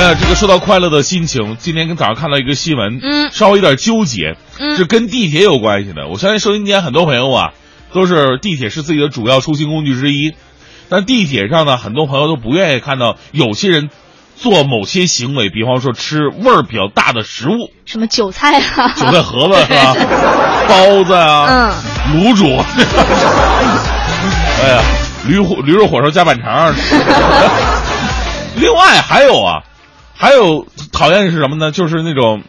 哎呀，这个说到快乐的心情，今天跟早上看到一个新闻，嗯稍微有点纠结，嗯是跟地铁有关系的。我相信收音机前很多朋友啊，都是地铁是自己的主要出行工具之一，但地铁上呢，很多朋友都不愿意看到有些人做某些行为，比方说吃味儿比较大的食物，什么韭菜啊，韭菜盒子是吧？包子啊，嗯卤煮，哎呀，驴火驴肉火烧加板肠。另外还有啊，还有讨厌的是什么呢？就是那种，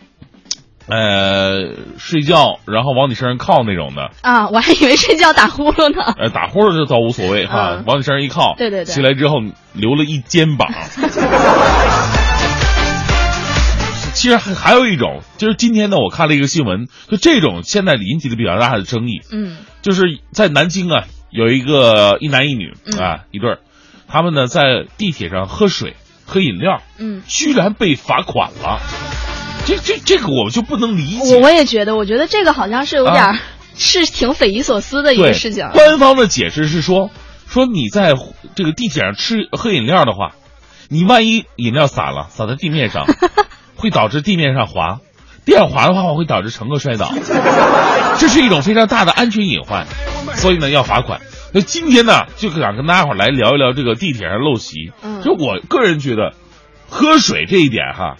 呃，睡觉然后往你身上靠那种的，啊，我还以为睡觉打呼噜呢。呃，打呼噜这倒无所谓哈，嗯。往你身上一靠，对对对。起来之后留了一肩膀。其实还还有一种，就是今天呢，我看了一个新闻，就这种现在引起的比较大的争议，嗯。就是在南京啊，有一个一男一女嗯。啊一对儿，他们呢在地铁上喝水、喝饮料，嗯，居然被罚款了。这这这个我就不能理解。我我也觉得，我觉得这个好像是有点是挺匪夷所思的一个事情。官方的解释是说，说你在这个地铁上吃喝饮料的话，你万一饮料洒了，洒在地面上，会导致地面上滑，地上滑的话会导致乘客摔倒，这是一种非常大的安全隐患，所以呢要罚款。那今天呢，就想跟大家伙儿来聊一聊这个地铁上陋习。嗯就我个人觉得，喝水这一点哈，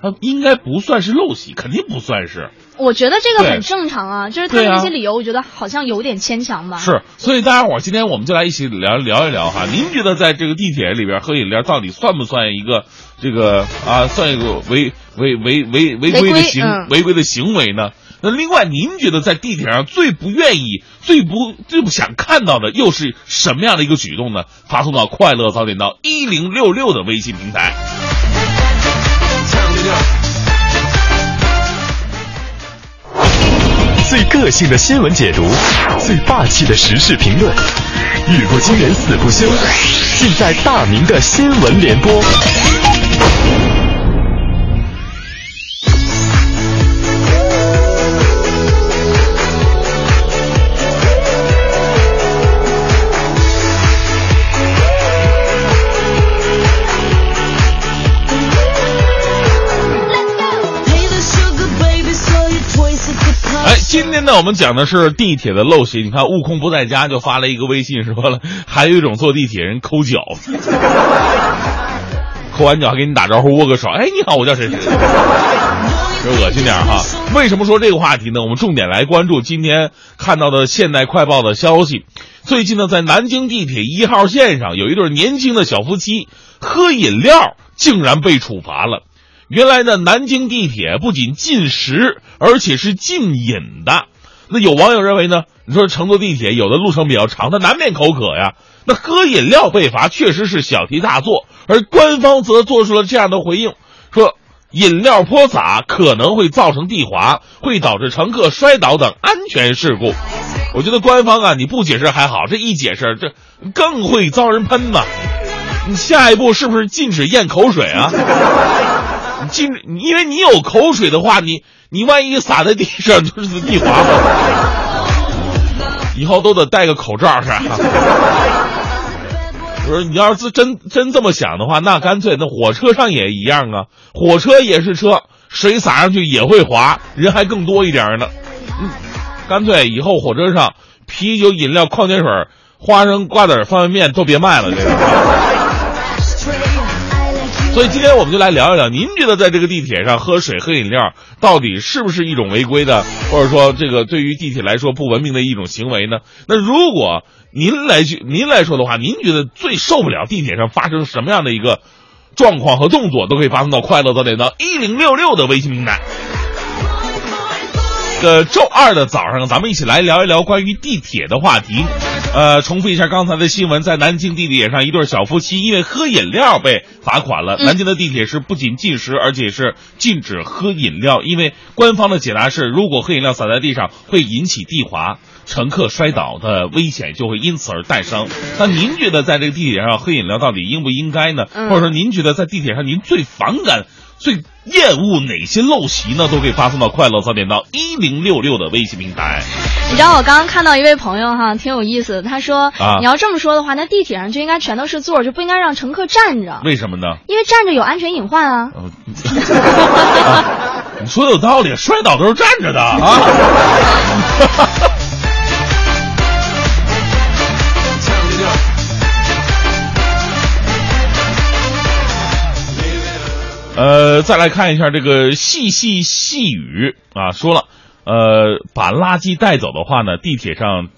它应该不算是陋习，肯定不算是。我觉得这个很正常啊，就是他那些理由，我觉得好像有点牵强吧。是，所以大家伙儿今天我们就来一起聊聊一聊哈。您觉得在这个地铁里边喝饮料到底算不算一个这个啊，算一个违违违违违规违规的行嗯违规的行为呢？那另外，您觉得在地铁上最不愿意、最不最不想看到的又是什么样的一个举动呢？发送到快乐早点到一零六六的微信平台。最个性的新闻解读，最霸气的时事评论，语不惊人死不休，尽在大明的新闻联播。今天呢，我们讲的是地铁的陋习。你看，悟空不在家就发了一个微信，说了，还有一种坐地铁人抠脚，抠完脚还给你打招呼，握个手，哎，你好，我叫谁谁谁，就恶心点哈。为什么说这个话题呢？我们重点来关注今天看到的《现代快报》的消息。最近呢，在南京地铁一号线上，有一对年轻的小夫妻喝饮料，竟然被处罚了。原来呢，南京地铁不仅禁食，而且是禁饮的。那有网友认为呢，你说乘坐地铁有的路程比较长，它难免口渴呀。那喝饮料被罚确实是小题大做，而官方则做出了这样的回应，说饮料泼洒可能会造成地滑，会导致乘客摔倒等安全事故。我觉得官方啊，你不解释还好，这一解释，这更会遭人喷吧。你下一步是不是禁止咽口水啊？你禁止，因为你有口水的话，你你万一洒在地上就是地滑。以后都得戴个口罩是吧？我说你要是真真这么想的话，那干脆那火车上也一样啊，火车也是车，水洒上去也会滑，人还更多一点呢。嗯，干脆以后火车上啤酒、饮料、矿泉水、花生、瓜子、方便面都别卖了，这个。所以今天我们就来聊一聊，您觉得在这个地铁上喝水、喝饮料，到底是不是一种违规的，或者说这个对于地铁来说不文明的一种行为呢？那如果您来去您来说的话，您觉得最受不了地铁上发生什么样的一个状况和动作，都可以发送到快乐早点到一零六六的微信平台。呃，周二的早上，咱们一起来聊一聊关于地铁的话题。呃，重复一下刚才的新闻，在南京地铁上，一对小夫妻因为喝饮料被罚款了。南京的地铁是不仅禁食，而且是禁止喝饮料，因为官方的解答是，如果喝饮料洒在地上，会引起地滑，乘客摔倒的危险就会因此而诞生。那您觉得在这个地铁上喝饮料到底应不应该呢？嗯或者说您觉得在地铁上您最反感？最厌恶哪些陋习呢？都可以发送到快乐早点到一零六六的微信平台。你知道我刚刚看到一位朋友哈，挺有意思的。他说，啊你要这么说的话，那地铁上就应该全都是座，就不应该让乘客站着，为什么呢？因为站着有安全隐患啊你说的有道理，摔倒都是站着的啊。呃，再来看一下这个细细细雨啊，说了，呃，把垃圾带走的话呢，地铁上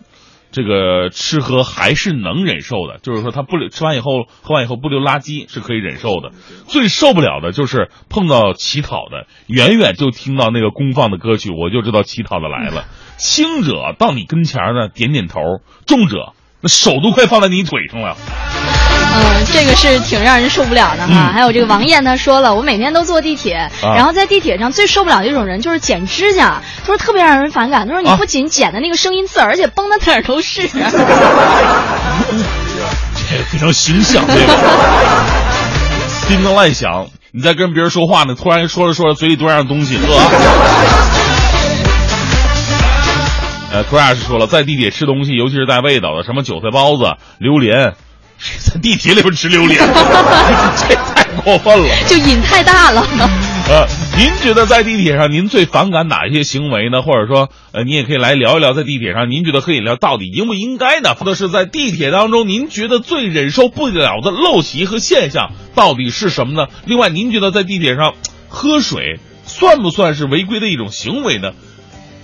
这个吃喝还是能忍受的，就是说他不留吃完以后喝完以后不留垃圾是可以忍受的。最受不了的就是碰到乞讨的，远远就听到那个公放的歌曲，我就知道乞讨的来了。轻者到你跟前呢点点头，重者那手都快放在你腿上了。嗯，这个是挺让人受不了的哈。嗯还有这个王艳，她说了，我每天都坐地铁，然后在地铁上最受不了的一种人就是剪指甲，她说特别让人反感。她说你啊不仅剪的那个声音刺耳，而且崩的哪儿都是。这 个非常形象，这个？叮当乱响，你在跟别人说话呢，突然说着说着嘴里多样东西，呵。呃，Crash 说了，在地铁吃东西，尤其是带味道的，什么韭菜包子、榴莲，谁在地铁里边吃榴莲？这太过分了。就瘾太大了。呃，您觉得在地铁上您最反感哪一些行为呢？或者说，呃，你也可以来聊一聊在地铁上您觉得喝饮料到底应不应该呢？或者是在地铁当中您觉得最忍受不了的陋习和现象到底是什么呢？另外，您觉得在地铁上喝水算不算是违规的一种行为呢？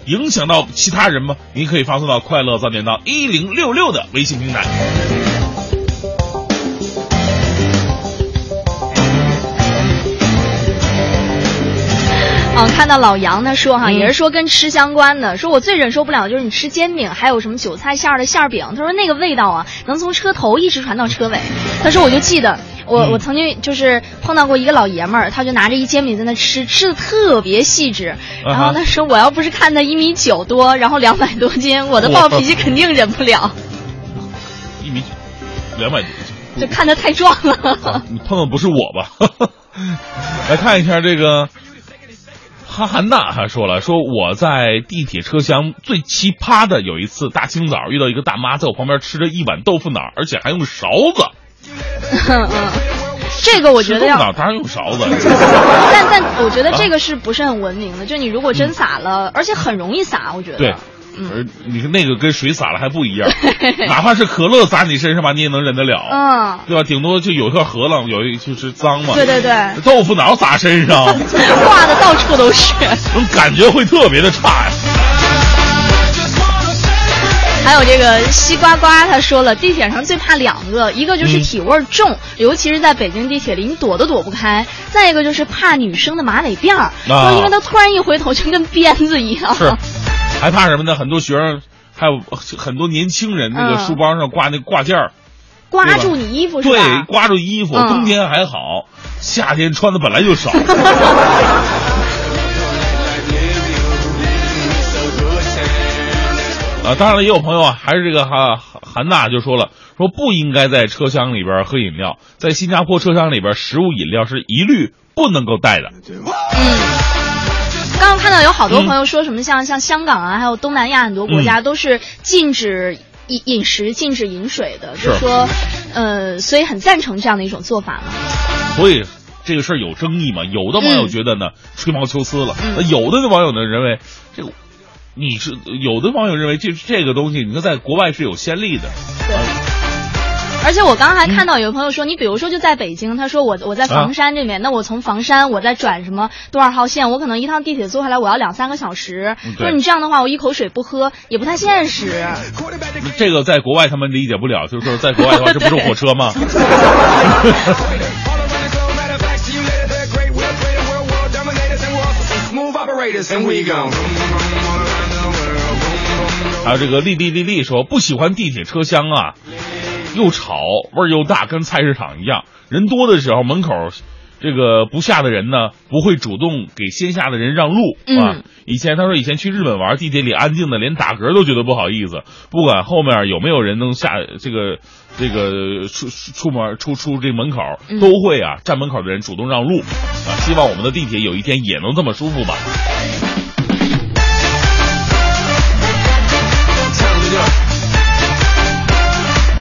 影响到其他人吗？您可以发送到快乐早点到一零六六的微信平台。嗯，看到老杨他说哈，嗯也是说跟吃相关的，说我最忍受不了的就是你吃煎饼，还有什么韭菜馅儿的馅儿饼。他说那个味道啊，能从车头一直传到车尾。他说我就记得我、嗯我曾经就是碰到过一个老爷们儿，他就拿着一煎饼在那吃，吃的特别细致。然后他说我要不是看他一米九多，然后两百多斤，我的暴脾气肯定忍不了，一米九两百多斤。就看他太壮了。啊，你碰的不是我吧？来看一下这个，哈韩娜还说了，说我在地铁车厢最奇葩的有一次，大清早遇到一个大妈在我旁边吃着一碗豆腐脑，而且还用勺子。嗯嗯，这个我觉得要吃豆腐脑当然用勺子。但但我觉得这个是不是很文明的？就你如果真撒了，而且很容易撒，我觉得。对，而你看那个跟水洒了还不一样，哪怕是可乐洒你身上吧，你也能忍得了。嗯，对吧？顶多就有一块河浪，有一就是脏嘛。对对对，豆腐脑洒身上，挂的到处都是。那 种感觉会特别的差呀。还有这个西瓜瓜，他说了，地铁上最怕两个，一个就是嗯体味儿重，尤其是在北京地铁里，你躲都躲不开；再一个就是怕女生的马尾辫儿，说因为她突然一回头就跟鞭子一样。啊是，还怕什么呢？很多学生，还有很多年轻人，那个嗯书包上挂那挂件儿，刮住你衣服是对吧？，刮住衣服。嗯冬天还好，夏天穿的本来就少。啊，当然了，也有朋友啊，还是这个哈韩娜就说了，说不应该在车厢里边喝饮料，在新加坡车厢里边，食物饮料是一律不能够带的。刚刚看到有好多朋友说什么像、像香港啊，还有东南亚很多国家都是禁止饮饮食、禁止饮水的，是就说，呃，所以很赞成这样的一种做法嘛。所以这个事儿有争议嘛？有的网友觉得呢，吹毛求疵了；嗯有的网友呢认为，这个你是有的网友认为这这个东西，你说在国外是有先例的。对。而且我刚刚还看到有朋友说，你比如说就在北京，他说我我在房山这边，那我从房山我再转什么多少号线，我可能一趟地铁坐下来我要两三个小时。说你这样的话，我一口水不喝也不太现实。这个在国外他们理解不了，就是说在国外的话，这不是火车吗？还有这个丽丽丽丽说不喜欢地铁车厢啊，又吵味儿又大，跟菜市场一样。人多的时候，门口这个不下的人呢，不会主动给先下的人让路啊。以前他说以前去日本玩，地铁里安静的连打嗝都觉得不好意思，不管后面有没有人能下这个这个出出门出出这门口，都会啊站门口的人主动让路啊。希望我们的地铁有一天也能这么舒服吧。